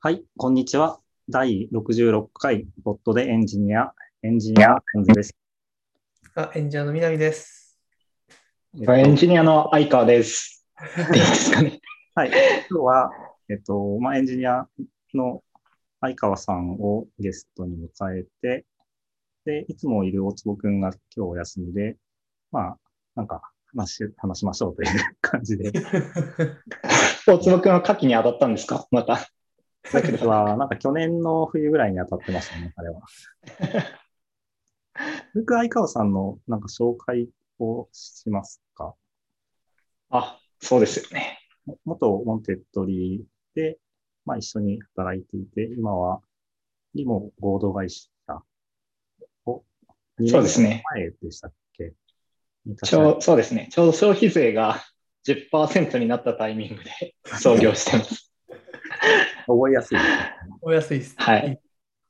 はい、こんにちは。第66回ボットでエンジニア、エンジニア、エンズです。あ、エンジニアの南です。えっとエンジニアの相川です。いいですかね。はい、今日は、えっと、まあ、エンジニアの相川さんをゲストに迎えて、で、いつもいる大坪くんが今日お休みで、まあ、なんか話し、話しましょうという感じで、大坪君は牡蠣に当たったんですか？また。だけどは、なんか去年の冬ぐらいに当たってましたね、あれは。僕、相川さんのなんか紹介をしますか？あ、そうですよね。元ウォンテッドリーで、まあ、一緒に働いていて、今はリモ合同会社を2そうですね前でしたっけ？ちょうそうですね。ちょうど消費税が10%になったタイミングで 創業してます。覚えやすいですね。お安いです。はい。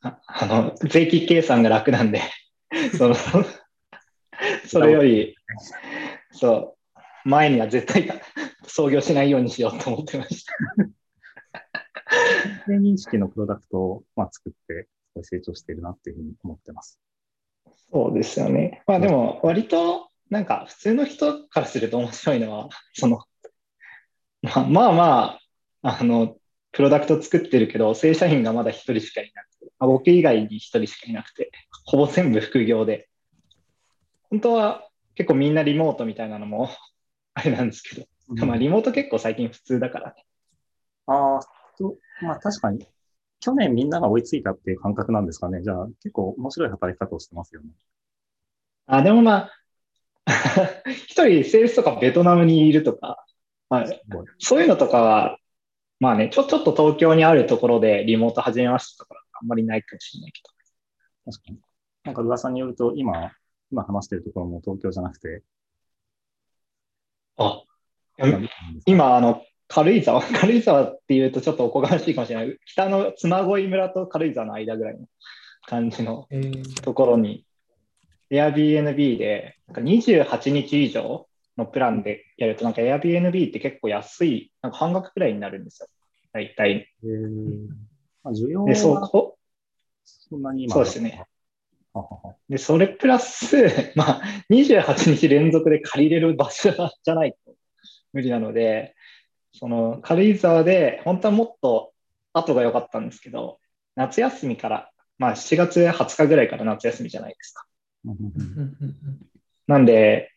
ああの、税金計算が楽なんで、その、それより、そう、前には絶対創業しないようにしようと思ってました。で認識のプロダクトを、まあ、作って、すごい成長しているなっていうふうに思ってます。そうですよね。まあでも、割と、なんか、普通の人からすると面白いのは、その、まあまあまあ、あの、プロダクト作ってるけど、正社員がまだ一人しかいなくて、まあ、僕以外に一人しかいなくて、ほぼ全部副業で、本当は結構みんなリモートみたいなのも あれなんですけど、まあリモート結構最近普通だからね。ああ、とまあ確かに、去年みんなが追いついたっていう感覚なんですかね。じゃあ結構面白い働き方をしてますよね。あ、でもまあ、一人セールスとかベトナムにいるとか、まあ。そういうのとかは、まあね、ちょ、ちょっと東京にあるところでリモート始めましたとか、あんまりないかもしれないけど。確かに。なんか噂によると、今、今話してるところも東京じゃなくて、あ、今、あの、軽井沢、軽井沢っていうとちょっとおこがましいかもしれない。北の妻恋村と軽井沢の間ぐらいの感じのえーところに、Airbnb で、なんか28日以上のプランでやると、なんか Airbnb って結構安い、なんか半額くらいになるんですよ。大体。えーまあ、需要で、そはこ、そんなに今そうですね。で、それプラス、まあ、28日連続で借りれる場所じゃないと無理なので、その軽井沢で、本当はもっと後が良かったんですけど、夏休みから、まあ7月20日ぐらいから夏休みじゃないですか。なんで、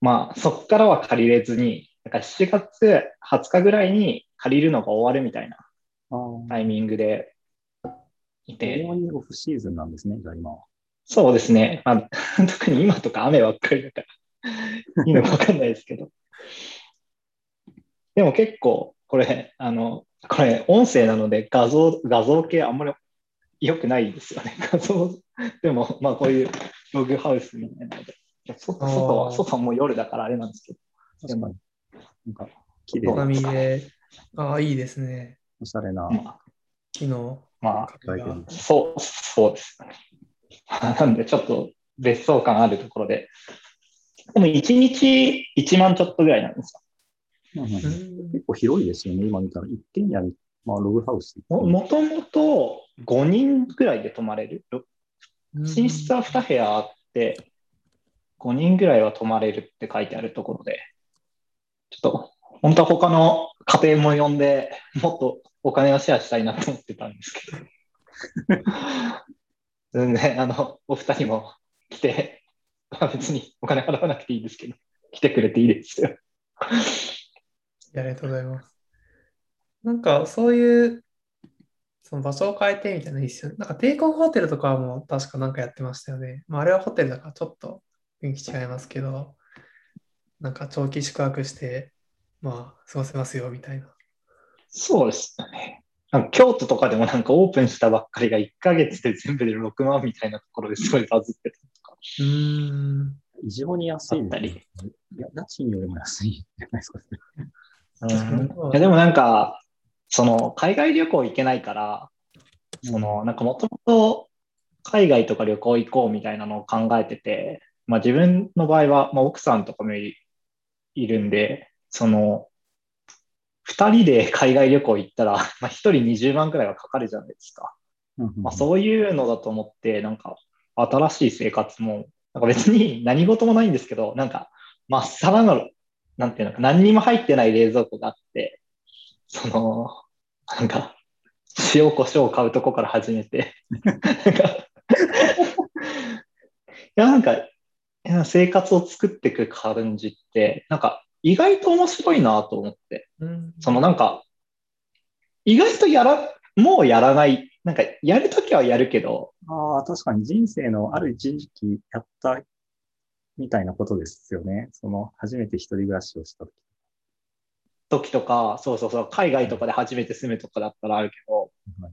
まあそこからは借りれずに、なんか7月20日ぐらいに借りるのが終わるみたいなタイミングでい非て、オフシーズンなんですね、じゃあ今は。そうですね。まあ、特に今とか雨ばっかりだから、いいのかわかんないですけど。でも結構、これ、あの、これ、音声なので画像、画像系あんまり良くないですよね。画像、でも、まあこういうログハウスみたいなので。外外は、外はもう夜だからあれなんですけど。確かに。なんか、綺麗な、ああ、いいですね。おしゃれな、ま昨日、まあ、そう、そうですね。なんで、ちょっと別荘感あるところで。でも1日1万ちょっとぐらいなんですよ。うんうんうんうん結構広いですよね、今見たら。一軒家に、まあ、ログハウス。ももともと5人ぐらいで泊まれる。うん寝室は2部屋あって、5人ぐらいは泊まれるって書いてあるところで、ちょっと、本当は他の家庭も呼んで、もっとお金をシェアしたいなと思ってたんですけど。全然、あの、お二人も来て、まあ別にお金払わなくていいですけど、来てくれていいですよ。ありがとうございます。なんか、そういう、その場所を変えてみたいなのいいですよね。なんか、帝国ホテルとかも確かなんかやってましたよね。まあ、あれはホテルだからちょっと雰囲気違いますけど、なんか長期宿泊して、まあ、過ごせますよみたいな。そうですね。なんか京都とかでもなんかオープンしたばっかりが1ヶ月で全部で6万みたいなところですごいバズってたとか。うーん。異常に安いですねあったり。いや、家賃よりも安いじゃないですか。うんいやでもなんか、その海外旅行行けないから、そのなんかもともと海外とか旅行行こうみたいなのを考えてて、まあ自分の場合は、まあ、奥さんとかもいいるんで、その、2 2人で海外旅行行ったら、まあ、1人20万くらいはかかるじゃないですか。まあ、そういうのだと思って、なんか新しい生活も、なんか別に何事もないんですけど、なんかまっさらな、なんていうのか、何にも入ってない冷蔵庫があって、その、なんか、塩コショウを買うとこから始めて、なんか、いや、なんか、生活を作っていく感じって、なんか意外と面白いなと思って、うん。そのなんか、意外とやら、もうやらない、なんかやるときはやるけど、ああ、確かに人生のある一時期やったみたいなことですよね。その、初めて一人暮らしをした時。時とか、そうそうそう、海外とかで初めて住むとかだったらあるけど。はい、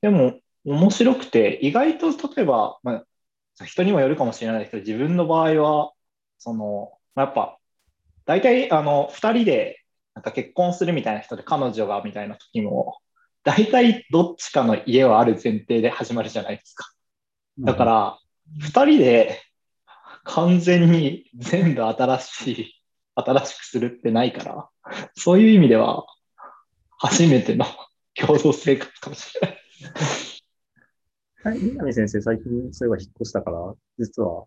でも面白くて、意外と例えば、まあ、人にもよるかもしれないけど、自分の場合は、その、まあやっぱ、大体、あの、二人で、なんか結婚するみたいな人で彼女がみたいな時も、大体どっちかの家はある前提で始まるじゃないですか。だか、ら、二人で完全に全部新しい、新しくするってないから、そういう意味では、初めての共同生活かもしれない。はい、南先生、最近そういえば引っ越したから、実は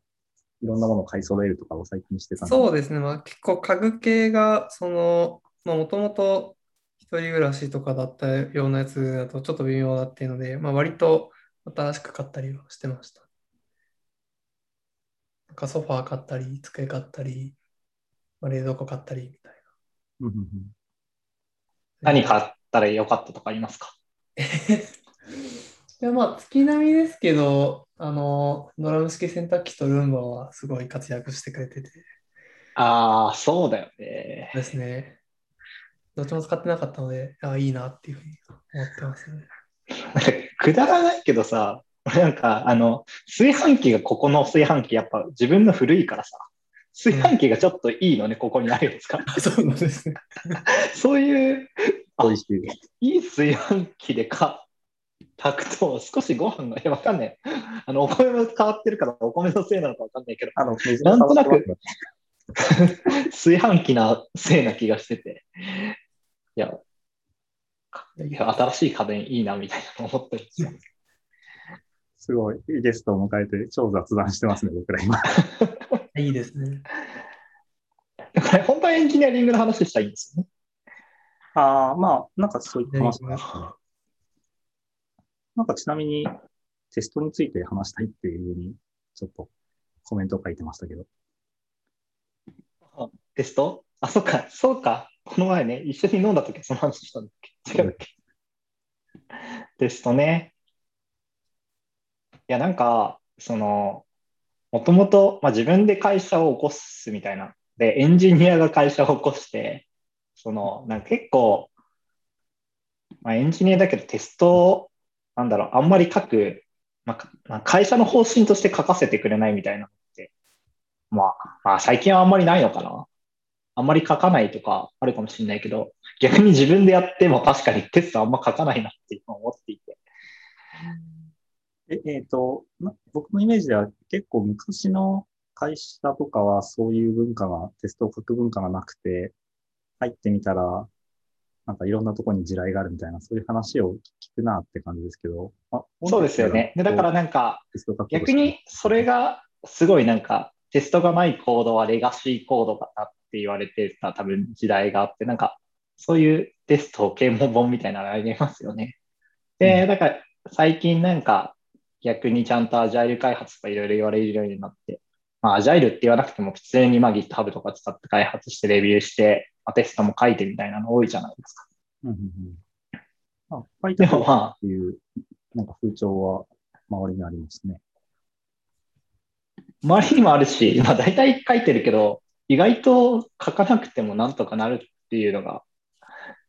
いろんなものを買い揃えるとかを最近してたそうですね。まあ結構家具系が、その、まあもともと一人暮らしとかだったようなやつだとちょっと微妙だっていうので、まあ割と新しく買ったりはしてました。なんかソファー買ったり、机買ったり、まあ、冷蔵庫買ったりみたいうんうんうんな。何買ったらよかったとかありますか？いやまあ月並みですけど、あの、ドラム式洗濯機とルンバはすごい活躍してくれててああ、そうだよね。ですね。どっちも使ってなかったので、あいいなっていうふうに思ってますね。くだらないけどさ、俺なんか、あの、炊飯器がここの炊飯器、やっぱ自分の古いからさ、炊飯器がちょっといいのね、ここにあるやつが。そうなんですね。そういう、あ美味しい。いい炊飯器でか炊くと少しご飯が、いや、わかんない。あの、お米も変わってるから、お米のせいなのかわかんないけど、あの、水なんとなく 炊飯器なせいな気がしてて、いや、いや新しい家電いいなみたいなの思ったりしてます。すごい、ゲストを迎えて超雑談してますね、僕ら今。いいですね。だから本当はエンジニアリングの話したいんですよね。ああ、まあ、なんかそういった話。なんかちなみに、テストについて話したいっていうふうに、ちょっとコメントを書いてましたけど。テスト？あ、そっか、そうか。この前ね、一緒に飲んだ時はその話したんだっけ？違うっけ？テストね。いや、なんか、その、もともと、まあ、自分で会社を起こすみたいな。で、エンジニアが会社を起こして、その、なんか結構、まあ、エンジニアだけどテスト、なんだろう、あんまり書く、まあまあ、会社の方針として書かせてくれないみたいなのって、まあ、まあ、最近はあんまりないのかな。あんまり書かないとかあるかもしれないけど、逆に自分でやっても確かにテストあんま書かないなって今思っていて。え、えっ、と、僕のイメージでは結構昔の会社とかはそういう文化が、テストを書く文化がなくて、入ってみたら、なんかいろんなとこに地雷があるみたいな、そういう話を聞くなって感じですけど。あそうですよね。でだからなんか、逆にそれがすごいなんか、テストがないコードはレガシーコードだなって言われてた多分時代があって、なんか、そういうテスト啓蒙本みたいなのありますよね。で、うんだから最近なんか逆にちゃんとアジャイル開発とかいろいろ言われるようになって、まあアジャイルって言わなくても普通にまあ GitHub とか使って開発してレビューして、まあ、テストも書いてみたいなの多いじゃないですか。うんうんうん。あ、ファイでトもまあっていう、なんか風潮は周りにありますね。周りにもあるし、まあ大体書いてるけど、意外と書かなくてもなんとかなるっていうのが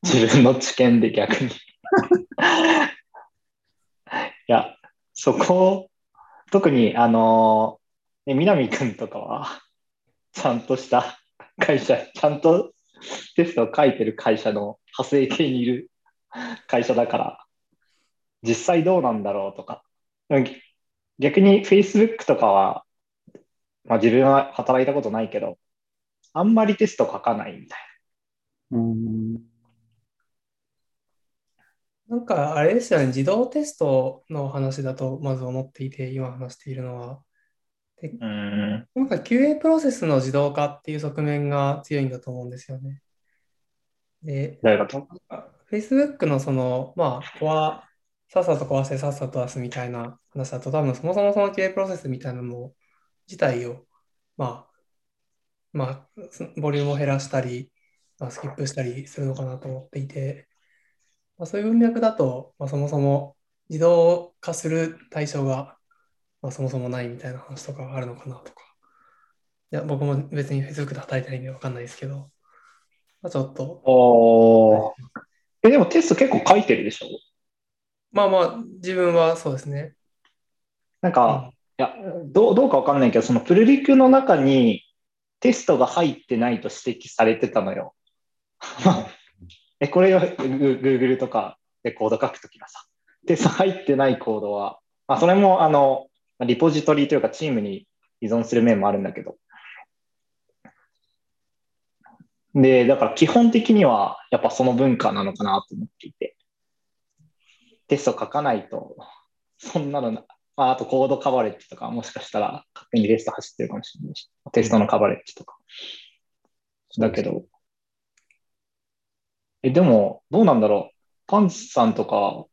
自分の知見で逆に。いや、そこ、特にあの、ね、南くんとかは、ちゃんとした会社、ちゃんとテストを書いてる会社の派生系にいる 会社だから、実際どうなんだろうとか。逆に Facebook とかは、まあ自分は働いたことないけど、あんまりテスト書かないみたいうん。なんかあれですよね、自動テストの話だとまず思っていて、今話しているのは、うん。なんか QA プロセスの自動化っていう側面が強いんだと思うんですよね。で。Facebook のその、まあ、コア、さっさと壊してさっさと出すみたいな話だと、多分そもそもその QA プロセスみたいなの自体を、まあ、まあ、ボリュームを減らしたり、まあ、スキップしたりするのかなと思っていて、まあ、そういう文脈だと、まあ、そもそも自動化する対象が、まあ、そもそもないみたいな話とかあるのかなとか。いや、僕も別に Facebook で働いてないんでわかんないですけど、まあ、ちょっと、おーえ、でもテスト結構書いてるでしょ？まあまあ、自分はそうですね。なんか、いや、どう、どうかわかんないけど、そのプルリクの中にテストが入ってないと指摘されてたのよ。え、これよ、グ Google とかでコード書くときはさ、テスト入ってないコードは、まあ、それも、あの、リポジトリというかチームに依存する面もあるんだけど。で、だから基本的には、やっぱその文化なのかなと思っていて、テスト書かないと、そんなのな、まあ、あとコードカバレッジとか、もしかしたら勝手にテスト走ってるかもしれないし、テストのカバレッジとか。だけど、え、でも、どうなんだろう。パンツさんとか、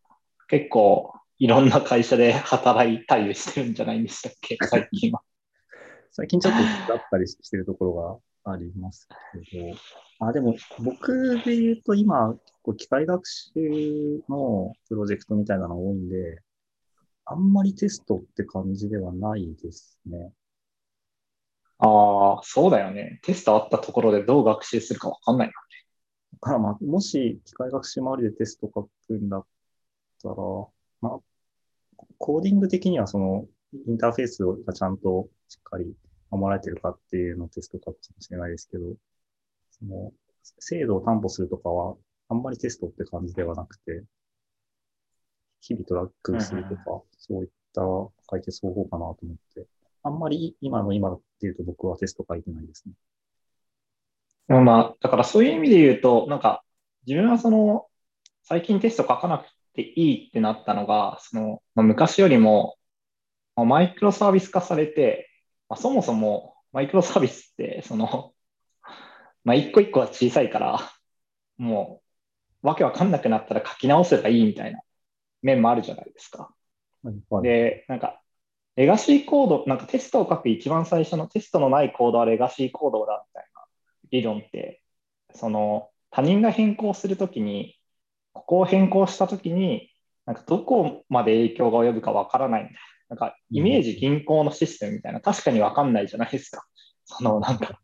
結構、いろんな会社で 働いたりしてるんじゃないんでしたっけ、最近は。最近ちょっとだったりしてるところがありますけど、あ、でも僕で言うと今、結構機械学習のプロジェクトみたいなの多いんで、あんまりテストって感じではないですね。ああ、そうだよね。テストあったところでどう学習するかわかんないな。だからまあ、もし機械学習周りでテスト書くんだったら、まあ、コーディング的にはそのインターフェースがちゃんとしっかり守られてるかっていうのをテスト書くかもしれないですけど、その精度を担保するとかはあんまりテストって感じではなくて、日々トラックするとか、そういった解決方法かなと思って、あんまり今の今っていうと僕はテスト書いてないですね。でもまあ、だからそういう意味で言うと、なんか、自分はその、最近テスト書かなくていいってなったのが、その、まあ、昔よりも、まあ、マイクロサービス化されて、まあ、そもそもマイクロサービスって、その、まあ、一個一個は小さいから、もう、わけわかんなくなったら書き直せばいいみたいな面もあるじゃないですか。はいで、なんか、レガシーコード、なんかテストを書く一番最初のテストのないコードはレガシーコードだみたいな理論って、その他人が変更するときに、ここを変更したときに、なんかどこまで影響が及ぶかわからないみたいな。なんかイメージ銀行のシステムみたいな、確かにわかんないじゃないですか。そのなんか、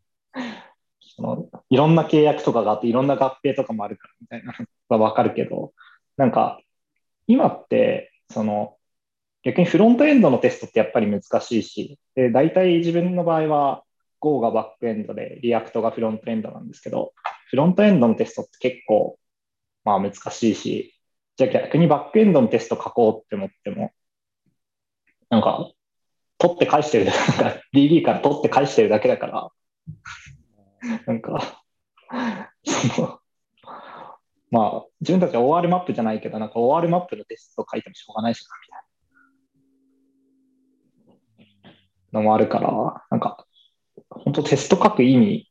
そのいろんな契約とかがあって、いろんな合併とかもあるからみたいなのがわかるけど、なんか今って、その逆にフロントエンドのテストってやっぱり難しいし、で大体自分の場合は Go がバックエンドで React がフロントエンドなんですけど、フロントエンドのテストって結構まあ難しいし、じゃあ逆にバックエンドのテスト書こうって思っても、なんか取って返してる、なんか DB から取って返してるだけだから、なんか、その、まあ自分たちは OR マップじゃないけど、なんか OR マップのテスト書いてもしょうがないしな、みたいな。のもあるから、なんか、本当テスト書く意味、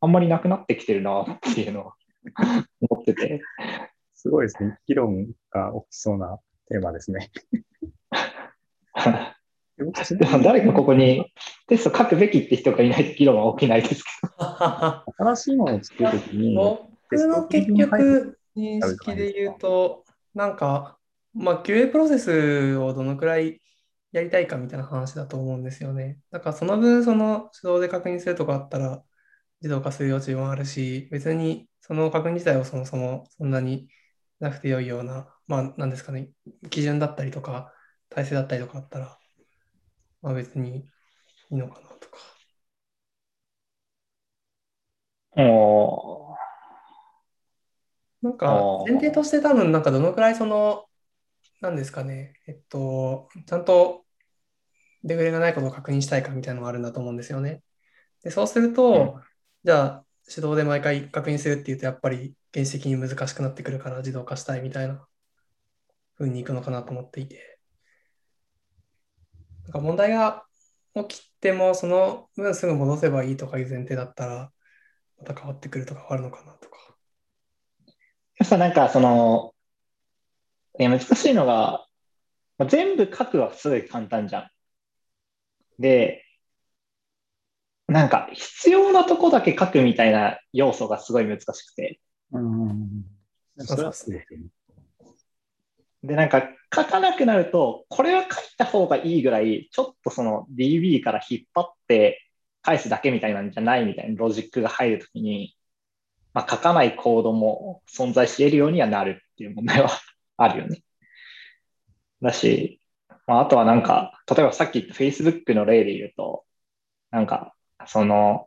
あんまりなくなってきてるなっていうのは 思ってて。すごいですね。議論が起きそうなテーマですね。でも誰かここにテスト書くべきって人がいないと議論は起きないですけど。新しいものを作るときに、僕の結局認識で言うと、なんか、まあ、QA プロセスをどのくらいやりたいかみたいな話だと思うんですよね。だからその分、その手動で確認するとかあったら自動化する余地もあるし、別にその確認自体をそもそもそんなになくて良いような、まあ、なんですかね、基準だったりとか、体制だったりとかあったら、まあ別にいいのかなとか。おなんか前提として多分なんかどのくらいその、なんですかね、えっと、ちゃんとデフレがないことを確認したいかみたいなのがあるんだと思うんですよね。で、そうすると、うん。じゃあ手動で毎回確認するっていうとやっぱり原始的に難しくなってくるから自動化したいみたいな風にいくのかなと思っていて、なんか問題が起きても、その分すぐ戻せばいいとかいう前提だったら、また変わってくるとかあるのかなとか。さ、なんかその、いや難しいのが、まあ全部書くはすごい簡単じゃん。で、なんか必要なとこだけ書くみたいな要素がすごい難しくて。うん。そうですよね。で、なんか書かなくなると、これは書いた方がいいぐらい、ちょっとその DB から引っ張って返すだけみたいなんじゃないみたいなロジックが入るときに、まあ、書かないコードも存在し得るようにはなるっていう問題は あるよね。だし、まあ、あとはなんか、例えばさっき言った Facebook の例で言うと、なんか、その、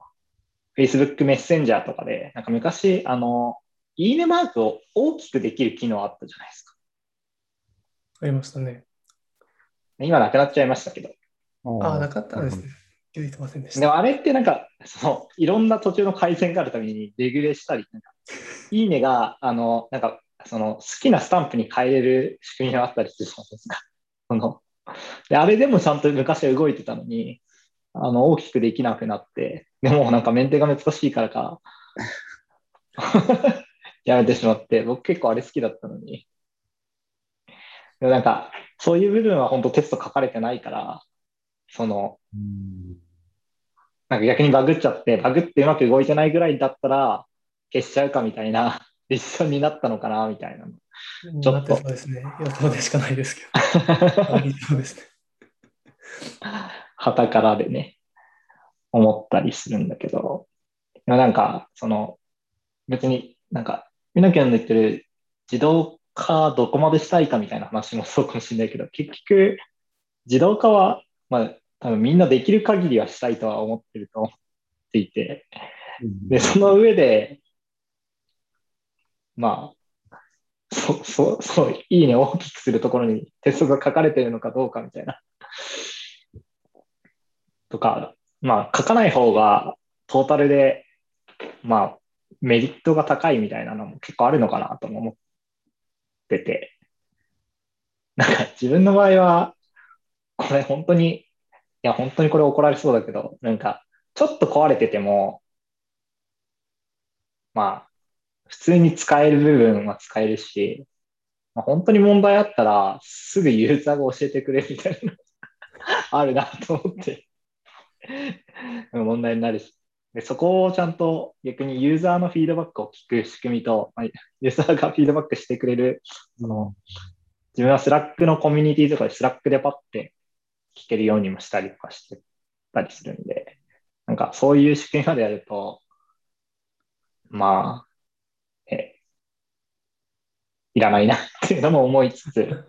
Facebook メッセンジャーとかで、なんか昔、あの、いいねマークを大きくできる機能あったじゃないですか。ありましたね。今なくなっちゃいましたけど。ああ、なかったんですね。気づいてませんでした。でもあれってなんか、その、いろんな途中の改善があるためにレギュレしたり、なんか、いいねが、あの、なんか、その、好きなスタンプに変えれる仕組みがあったりするじゃないですか。その、で、あれでもちゃんと昔は動いてたのに、あの、大きくできなくなって、でもなんかメンテが難しいからか、やめてしまって、僕結構あれ好きだったのに。でもなんか、そういう部分は本当テスト書かれてないから、その、うん。なんか逆にバグっちゃって、バグってうまく動いてないぐらいだったら、消しちゃうかみたいなディションになったのかな、みたいな。ちょなっとそうですね。予想でしかないですけど。あ りそうですね。旗からでね、思ったりするんだけど、なんか、その、別になんか、みなきゃんの言ってる自動化どこまでしたいかみたいな話もそうかもしれないけど、結局、自動化は、まあ、多分みんなできる限りはしたいとは思ってると思っていて、で、その上で、まあ、そう、そう、そう、いいねを大きくするところにテストが書かれてるのかどうかみたいな。とか、まあ、書かない方がトータルで、まあ、メリットが高いみたいなのも結構あるのかなとも思ってて。なんか自分の場合は、これ本当に、いや、本当にこれ怒られそうだけど、なんか、ちょっと壊れてても、まあ、普通に使える部分は使えるし、まあ、本当に問題あったら、すぐユーザーが教えてくれるみたいな あるなと思って、問題になるし。でそこをちゃんと逆にユーザーのフィードバックを聞く仕組みと、まあ、ユーザーがフィードバックしてくれる、その、自分はスラックのコミュニティとかでスラックでパッて聞けるようにもしたりとかしてたりするんで、なんかそういう仕組みまでやると、まあ、え、いらないなっていうのも思いつつ、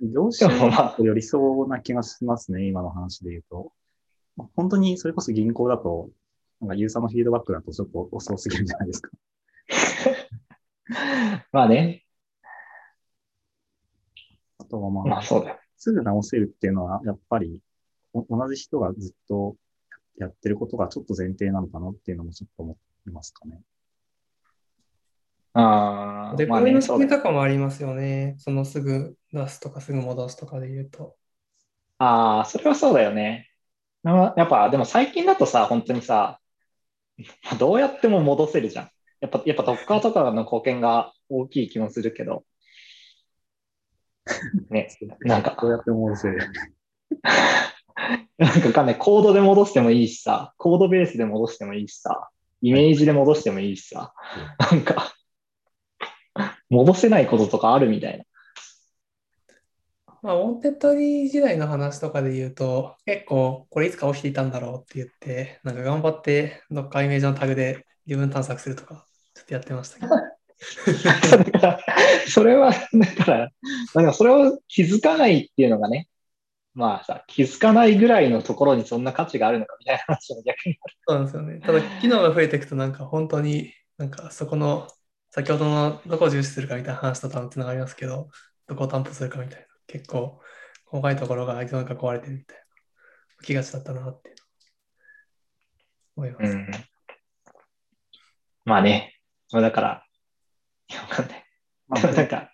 業種がよりそうな気がしますね、今の話で言うと。まあ本当にそれこそ銀行だと、なんかユーザーのフィードバックだとちょっと遅すぎるじゃないですか。まあね、あとはまあ、まあそうだよ。すぐ直せるっていうのは、やっぱりお同じ人がずっとやってることがちょっと前提なのかなっていうのもちょっと思いますかね。ああ、デプロイまあね、そうだよ。の仕組みとかもありますよね。そのすぐ出すとかすぐ戻すとかで言うと。ああ、それはそうだよね。まあやっぱ、でも最近だとさ、本当にさ、まあどうやっても戻せるじゃん。やっぱ、やっぱ Docker とかの貢献が大きい気もするけど。ね、なんか、どうやって戻せる？なんかわかんない。コードで戻してもいいしさ、コードベースで戻してもいいしさ、イメージで戻してもいいしさ、なんか、戻せないこととかあるみたいな。まあ、ウォンテッドリー時代の話とかで言うと、結構これいつか起きていたんだろうって言って、なんか頑張ってどっかイメージのタグで自分探索するとか、ちょっとやってましたけど。だから、それは、だから、だからそれを気づかないっていうのがね、まあさ、気づかないぐらいのところにそんな価値があるのかみたいな話も逆にそうなんですよね。ただ、機能が増えていくと、なんか本当に、なんかそこの、先ほどのどこを重視するかみたいな話と多分つながりますけど、どこを担保するかみたいな、結構、細かいところがなんか壊れてるみたいな、気がちだったなって思います。うん。まあね、まあだから、いやわかんない。まあでもなんか。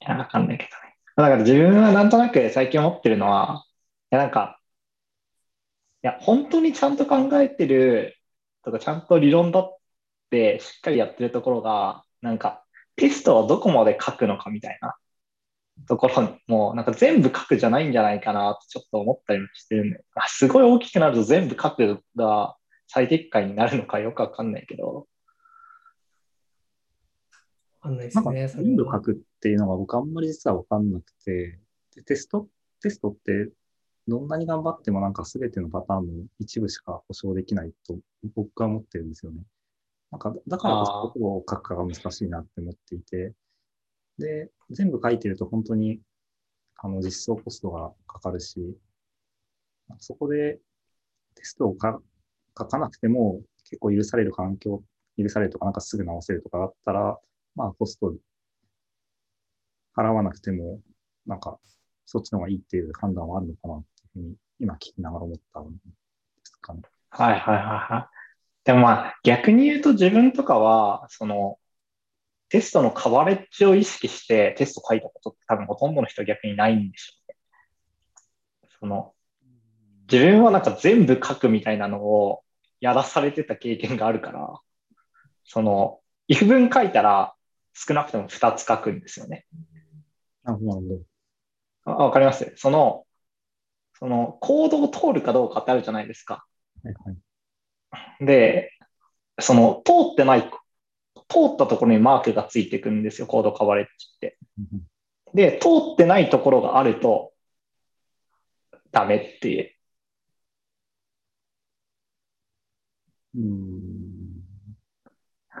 いや、わかんないけどね。だから自分はなんとなく最近思ってるのは、いや、なんか、いや、本当にちゃんと考えてるとか、ちゃんと理論だってしっかりやってるところが、なんか、テストはどこまで書くのかみたいなところも、なんか全部書くじゃないんじゃないかなってちょっと思ったりもしてるんで、あすごい大きくなると全部書くが最適解になるのかよくわかんないけど、わかんないすね。全部は書くっていうのが僕あんまり実はわかんなくて、でテスト、テストってどんなに頑張ってもなんか全てのパターンの一部しか保証できないと僕は思ってるんですよね。なんか、だからこそどこを書くかが難しいなって思っていて、で、全部書いてると本当にあの実装コストがかかるし、そこでテストをか書かなくても結構許される環境、許されるとかなんかすぐ直せるとかだったら、まあコスト払わなくても、なんかそっちの方がいいっていう判断はあるのかなっていうふうに今聞きながら思ったんですかね。はいはいはいはい。でもまあ逆に言うと自分とかは、そのテストのカバレッジを意識してテスト書いたことって多分ほとんどの人は逆にないんでしょうね。その自分はなんか全部書くみたいなのをやらされてた経験があるから、その if 文書いたら少なくとも2つ書くんですよね。なるほど、なるほど。あわかります？その、そのコードを通るかどうかってあるじゃないですか。はいはい。で、その通ってない、通ったところにマークがついてくるんですよ、コードカバレッジって。うんで、通ってないところがあると、ダメっていう。うん。うん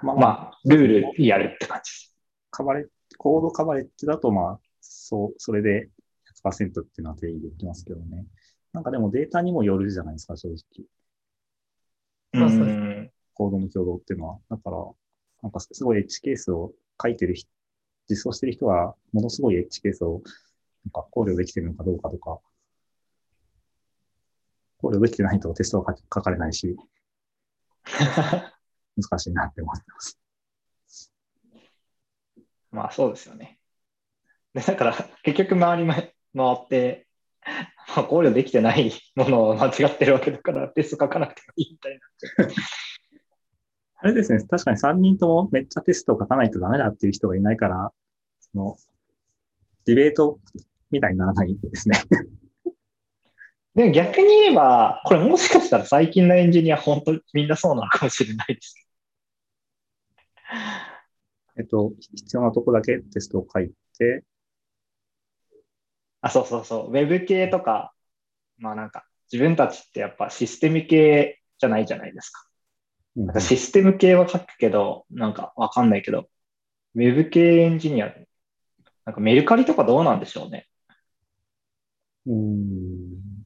まあ、まあ、まあ、ルールやるって感じです。カバレッコードカバレッジだと、まあ、そう、それで100%っていうのは定義できますけどね。なんかでもデータにもよるじゃないですか、正直。まあそうですんコードの挙動っていうのは。だから、なんかすごいエッジケースを書いてる人、実装してる人は、ものすごいエッジケースをなんか考慮できてるのかどうかとか、考慮できてないとテストは書書かれないし、難しいなって思ってます。まあ、そうですよね。で、だから、結局周りま回って、まあ、考慮できてないものを間違ってるわけだから、テスト書かなくてもいいみたいにな。あれですね、確かに3人ともめっちゃテストを書かないとダメだっていう人がいないから、その、ディベートみたいにならないですね。でも逆に言えば、これもしかしたら最近のエンジニア、本当にみんなそうなのかもしれないです。えっと、必要なとこだけテストを書いて、あ、そうそうそう。ウェブ系とか、まあなんか、自分たちってやっぱシステム系じゃないじゃないですか。うんなんかシステム系は書くけど、なんかわかんないけど、ウェブ系エンジニア、なんかメルカリとかどうなんでしょうね。うん。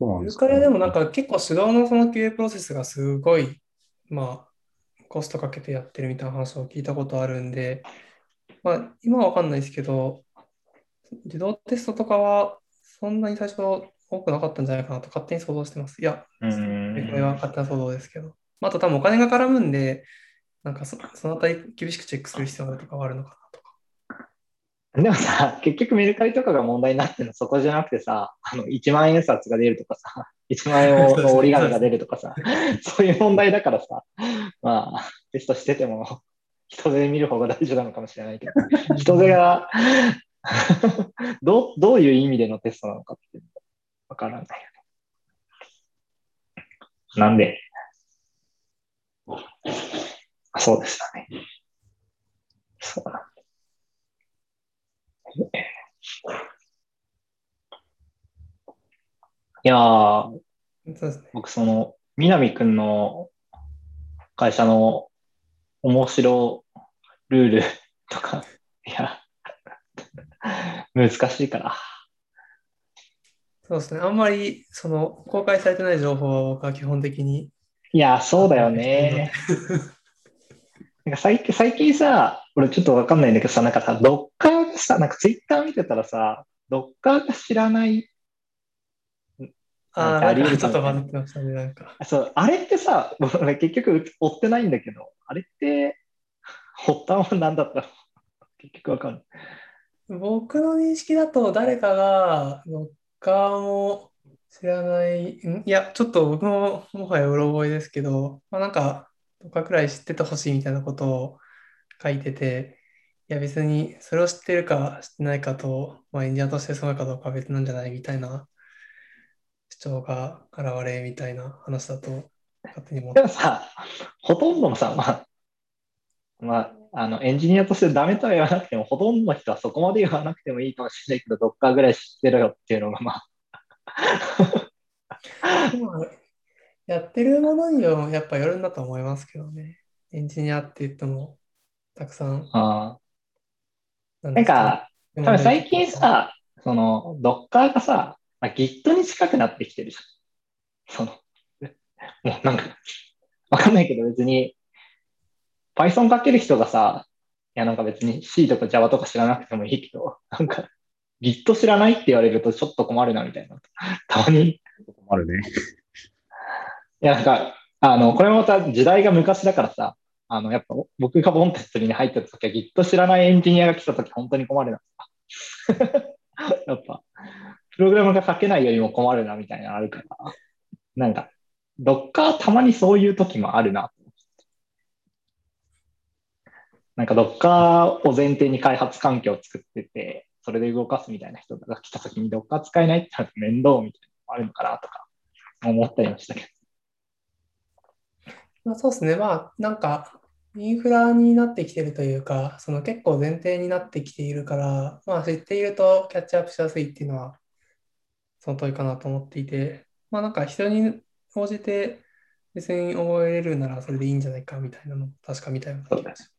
どうなんメルですかねカリはでもなんか結構手動のその QA プロセスがすごい、まあ、コストかけてやってるみたいな話を聞いたことあるんで、まあ、今はわかんないですけど、自動テストとかはそんなに最初多くなかったんじゃないかなと勝手に想像してます。いや、これは勝手な想像ですけど。まああと多分お金が絡むんで、なんかそそのあたり厳しくチェックする必要があるとかはあるのかなとか。でもさ、結局メルカリとかが問題になってるのはそこじゃなくてさ、あの、1万円札が出るとかさ、1万円の折り紙が出るとかさ、そういう問題だからさ、まあ、テストしてても、人手で見る方が大事なのかもしれないけど、人手が どう、どういう意味でのテストなのかってわからないよね。なんで、そうでしたね。そうなんいやー。僕その、南くんの会社の面白ルールとか、いや、難しいから。そうですね。あんまりその公開されてない情報は僕は基本的に。いや、そうだよね。なんか最近最近さ、俺ちょっとわかんないんだけどさ、なんかさ、ドッカーがさ、なんかツイッター見てたらさ、ドッカーが知らない、ああ、ちょっと得るかみたいなバズってましたね、なんか。そう、あれってさ、俺結局追ってないんだけど、あれって、発端は何だったの？結局わかんない。僕の認識だと誰かが Docker も知らない、いや、ちょっと僕ももはやうろ覚えですけど、まあ、なんか Docker くらい知っててほしいみたいなことを書いてて、いや別にそれを知ってるか知ってないかと、まあ、エンジニアとしてすごいかどうかは別なんじゃないみたいな主張が現れみたいな話だと勝手に思って。でもさ、ほとんどのさ、まあ、まあ、あの、エンジニアとしてダメとは言わなくても、ほとんどの人はそこまで言わなくてもいいかもしれないけど、どっかぐらい知ってろよっていうのが、まあ、やってるものにもやっぱよるんだと思いますけどね。エンジニアって言ってもたくさん。あなーなんか、多多分最近、さ、その、ドッカーがさ、まあ、Git に近くなってきてるじゃん。その、もうなんか、わかんないけど別に、Python 書ける人がさ、いやなんか別に C とか Java とか知らなくてもいいけど、なんか Git 知らないって言われるとちょっと困るなみたいな。たまに、い困るね。やなんか、あの、これもまた時代が昔だからさ、あの、やっぱ僕がボンテストに入った時は Git 知らないエンジニアが来た時本当に困るな。やっぱ、プログラムが書けないよりも困るなみたいなのあるから、なんか、どっかたまにそういう時もあるな。なんか、どっかを前提に開発環境を作ってて、それで動かすみたいな人が来た時にどっか使えないってなると面倒みたいなのもあるのかなとか思ったりもしたけど。まあ、そうですね。まあ、なんか、インフラになってきてるというか、その結構前提になってきているから、まあ、知っているとキャッチアップしやすいっていうのは、その通りかなと思っていて、まあ、なんか人に応じて別に覚えれるならそれでいいんじゃないかみたいなのを確か見たような気がします。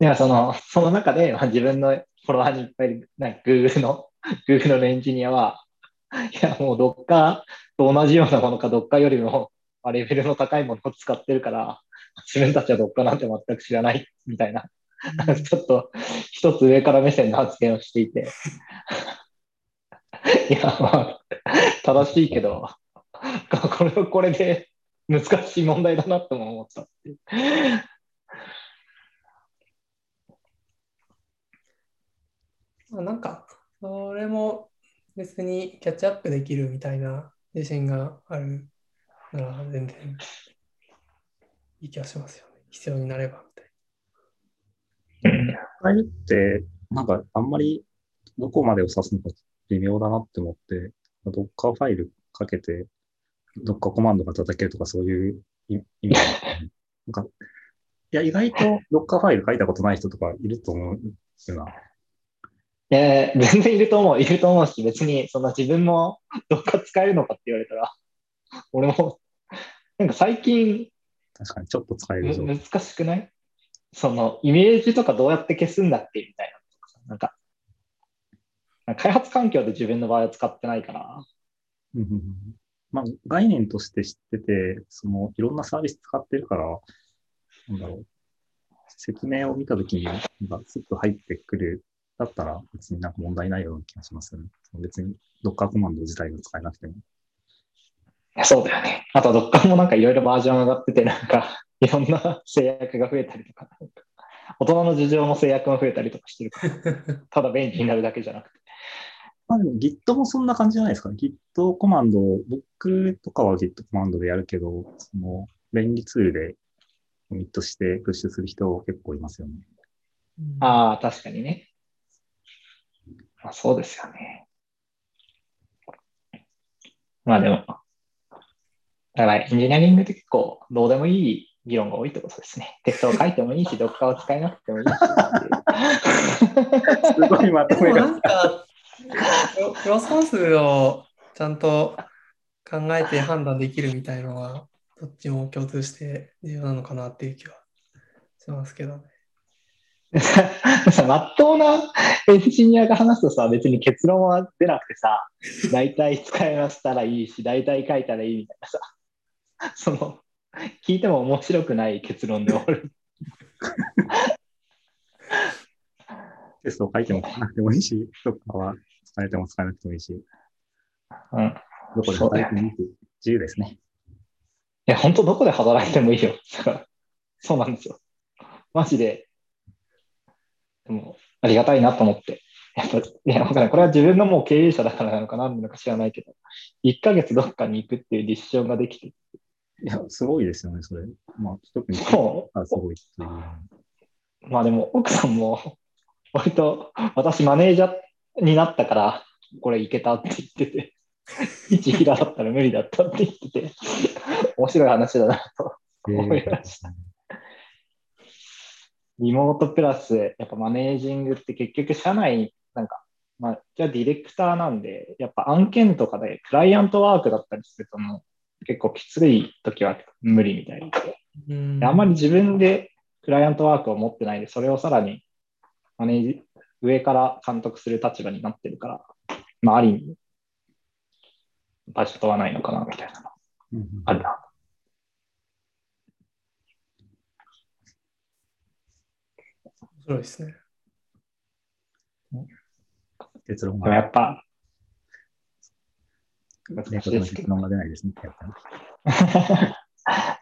いや、その、その中で、まあ、自分のフォロワーにいっぱいいる、なんか Google の、Google のエンジニアは、いや、もう Docker と同じようなものか Docker よりも、まあ、レベルの高いものを使ってるから、自分たちは Docker なんて全く知らないみたいな、ちょっと一つ上から目線の発言をしていて、いや、まあ、正しいけど、これはこれで難しい問題だなとも思ったっていう。まあ、なんか、それも別にキャッチアップできるみたいな自信があるなら全然いい気がしますよね。必要になればみたいファイルって、なんかあんまりどこまでを指すのか微妙だなって思って、ドッカーファイルかけて、ドッカーコマンドが叩けるとかそういう意味なのかななんか、いや、意外とドッカーファイル書いたことない人とかいると思うよな。えー、全然いると思う、いると思うし、別にその自分も どっか使えるのかって言われたら、俺も、なんか最近確かにちょっと使えるぞ。む難しくない？そのイメージとかどうやって消すんだっけみたいな。なんか、開発環境で自分の場合は使ってないから、うんまあ、概念として知ってて、その、いろんなサービス使ってるから、なんだろう。説明を見たときに、なんかスッと入ってくる、だったら別になんか問題ないような気がしますよね。別に Docker コマンド自体が使えなくても。そうだよね。あと、どっかもなんかいろいろバージョン上がってて、なんか、いろんな 制約が増えたりとか、なんか大人の事情の制約も増えたりとかしてるから、ただ便利になるだけじゃなくて。まあでも Git もそんな感じじゃないですか。Git コマンド、僕とかは Git コマンドでやるけど、その、便利ツールでコミットしてプッシュする人結構いますよね。な。ああ、確かにね。まあ、そうですよね。まあでも、だからエンジニアリングって結構どうでもいい議論が多いってことですね。テストを書いてもいいし、どっかを使えなくてもいいし。すごいまとめが。んか、クロスソースをちゃんと考えて判断できるみたいのは、どっちも共通して重要なのかなっていう気はしますけどね。さ、まっとうなエンジニアが話すとさ、別に結論は出なくてさ、大体使いましたらいいし、大体書いたらいいみたいなさ、その、聞いても面白くない結論で終わる。テストを書いても書かなくてもいいし、どっかは使えても使えなくてもいいし、うん。どこで働いてもいいし、自由ですね。いや、本当どこで働いてもいいよ。そうなんですよ。マジで、でも、ありがたいなと思って。やっぱ、いや、わかんない。これは自分のもう経営者だからなのか何なのか知らないけど、1ヶ月どっかに行くっていうディシジョンができて、いや、すごいですよね、それ。まあ、特に、もあすごいまあでも、奥さんも、割と、私マネージャーになったから、これいけたって言ってて、一平だったら無理だったって言ってて、面白い話だなと思いました。リモートプラス、やっぱマネージングって結局社内、なんか、まあ、じゃあディレクターなんで、やっぱ案件とかでクライアントワークだったりするともう結構きつい時は無理みたいで、あんまり自分でクライアントワークを持ってないで、それをさらにマネージ、上から監督する立場になってるから、まあ、ある意味、場所とはないのかな、みたいなのあるな。白いですね。結論が、やっぱ、明難し確いですけど。な結論が出ないですね、やっぱ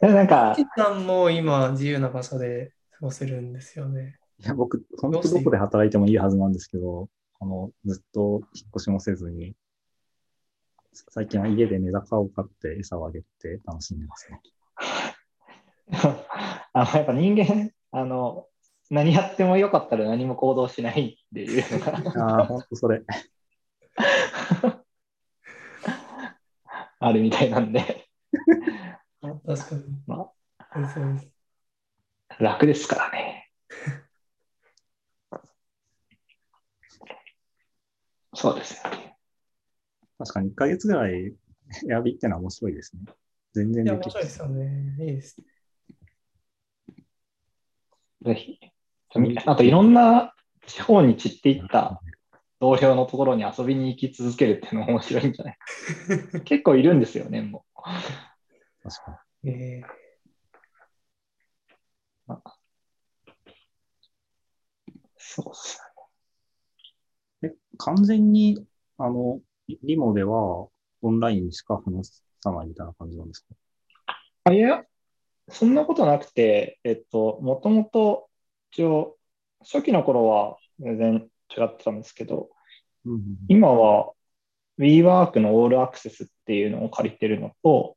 り。でなんかキ、さんも今自由な場所で過ごせるんですよね。いや、僕、本当どこで働いてもいいはずなんですけど、あの、ずっと引っ越しもせずに、最近は家でメダカを飼って餌をあげて楽しんでますね。あのやっぱ人間、あの、何やってもよかったら何も行動しないっていうのがああ、本当それ。あるみたいなんで、確かに。まそうですそうですあ、楽ですからね。そうです。確かに1ヶ月ぐらいエアビってのは面白いですね。全然いや、できる面白いですよね。いいです。ぜひ。あといろんな地方に散っていった同僚のところに遊びに行き続けるっていうのも面白いんじゃない？か。結構いるんですよね、も確かえう。そうっすに。え、完全に、あの、リリモではオンラインしか話さないみたいな感じなんですか？あいや、そんなことなくて、えっと、もともと、一応、初期の頃は全然違ってたんですけど、うんうん今は WeWork のオールアクセスっていうのを借りてるのと、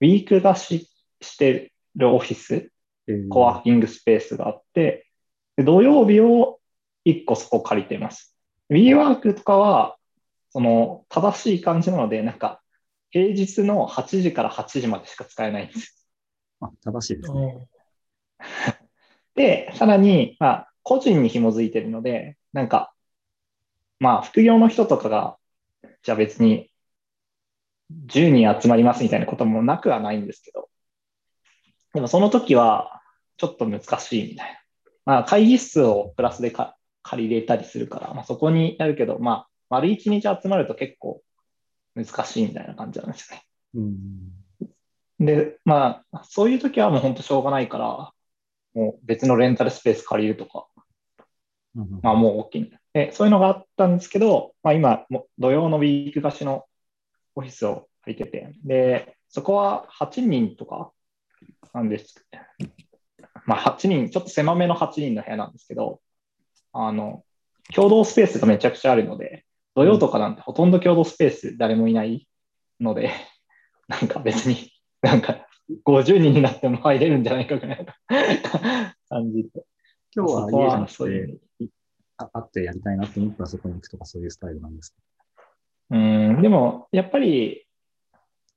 ウィーク貸ししてるオフィス、えーコワーキングスペースがあって、で土曜日を1個そこ借りています。WeWork とかは、その正しい感じなので、なんか平日の8時から8時までしか使えないんです。あ、正しいですーね。で、さらに、まあ、個人に紐づいてるので、なんか、まあ、副業の人とかが、じゃあ別に10人集まりますみたいなこともなくはないんですけど、でもその時はちょっと難しいみたいな。まあ、会議室をプラスでか借りれたりするから、まあ、そこにやるけど、まあ、丸一日集まると結構難しいみたいな感じなんですよね。うん。で、まあ、そういう時はもう本当しょうがないから、もう別のレンタルスペース借りるとか、うんうんまあもう大きい。で、そういうのがあったんですけど、まあ今、土曜のウィーク貸しのオフィスを借りてて、で、そこは8人とかなんです。まあ8人、ちょっと狭めの8人の部屋なんですけど、あの、共同スペースがめちゃくちゃあるので、土曜とかなんてほとんど共同スペース誰もいないので、なんか別に、なんか50人になっても入れるんじゃないかぐらいの感じで。今日はそこ家じゃなくそういうて、いあ会ってやりたいなって思ったらそこに行くとかそういうスタイルなんですかうん、でも、やっぱり、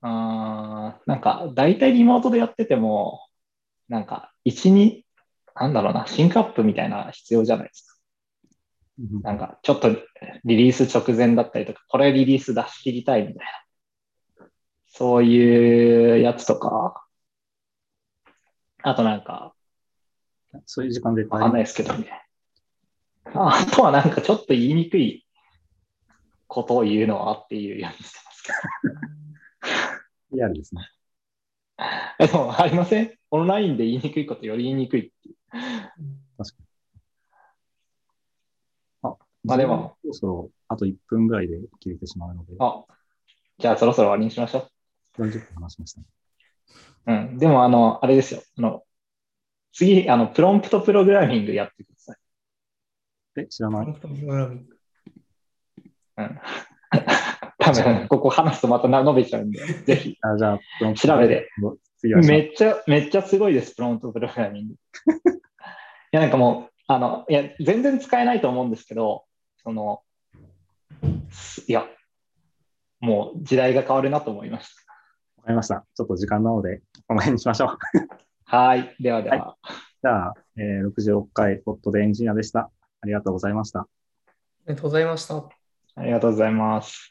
あーなんか、大体リモートでやってても、なんか、1、2、なんだろうな、シンクアップみたいな必要じゃないですか。うんなんか、ちょっとリリース直前だったりとか、これリリース出し切りたいみたいな。そういうやつとか、あとなんか、そういう時間でわかんないですけどね。ああとはなんかちょっと言いにくいことを言うのはっていうようにしてますけど。リアルですね。えでもありません？オンラインで言いにくいことより言いにくいっていう。まあでも、そろそろあと1分ぐらいで切れてしまうので、あ、じゃあそろそろ終わりにしましょ40分話しましたね。う。うん。でもあの、あれですよ。あの、次、あの、プロンプトプログラミングやってください。え、知らない？プロンプトプログラミング。うん。多分、ここ話すとまた伸びちゃうんで、ぜひ。あじゃあ、プロンプト調べて。めっちゃ、めっちゃすごいです、プロンプトプログラミング。いや、なんかもう、あの、いや、全然使えないと思うんですけど、その、すいや、もう時代が変わるなと思いましわかりました。ちょっと時間なので、この辺にしましょう。た。はい。ではでは。はじゃあ、えー、66回ポットでエンジニアでした。ありがとうございました。ありがとうございました。ありがとうございます。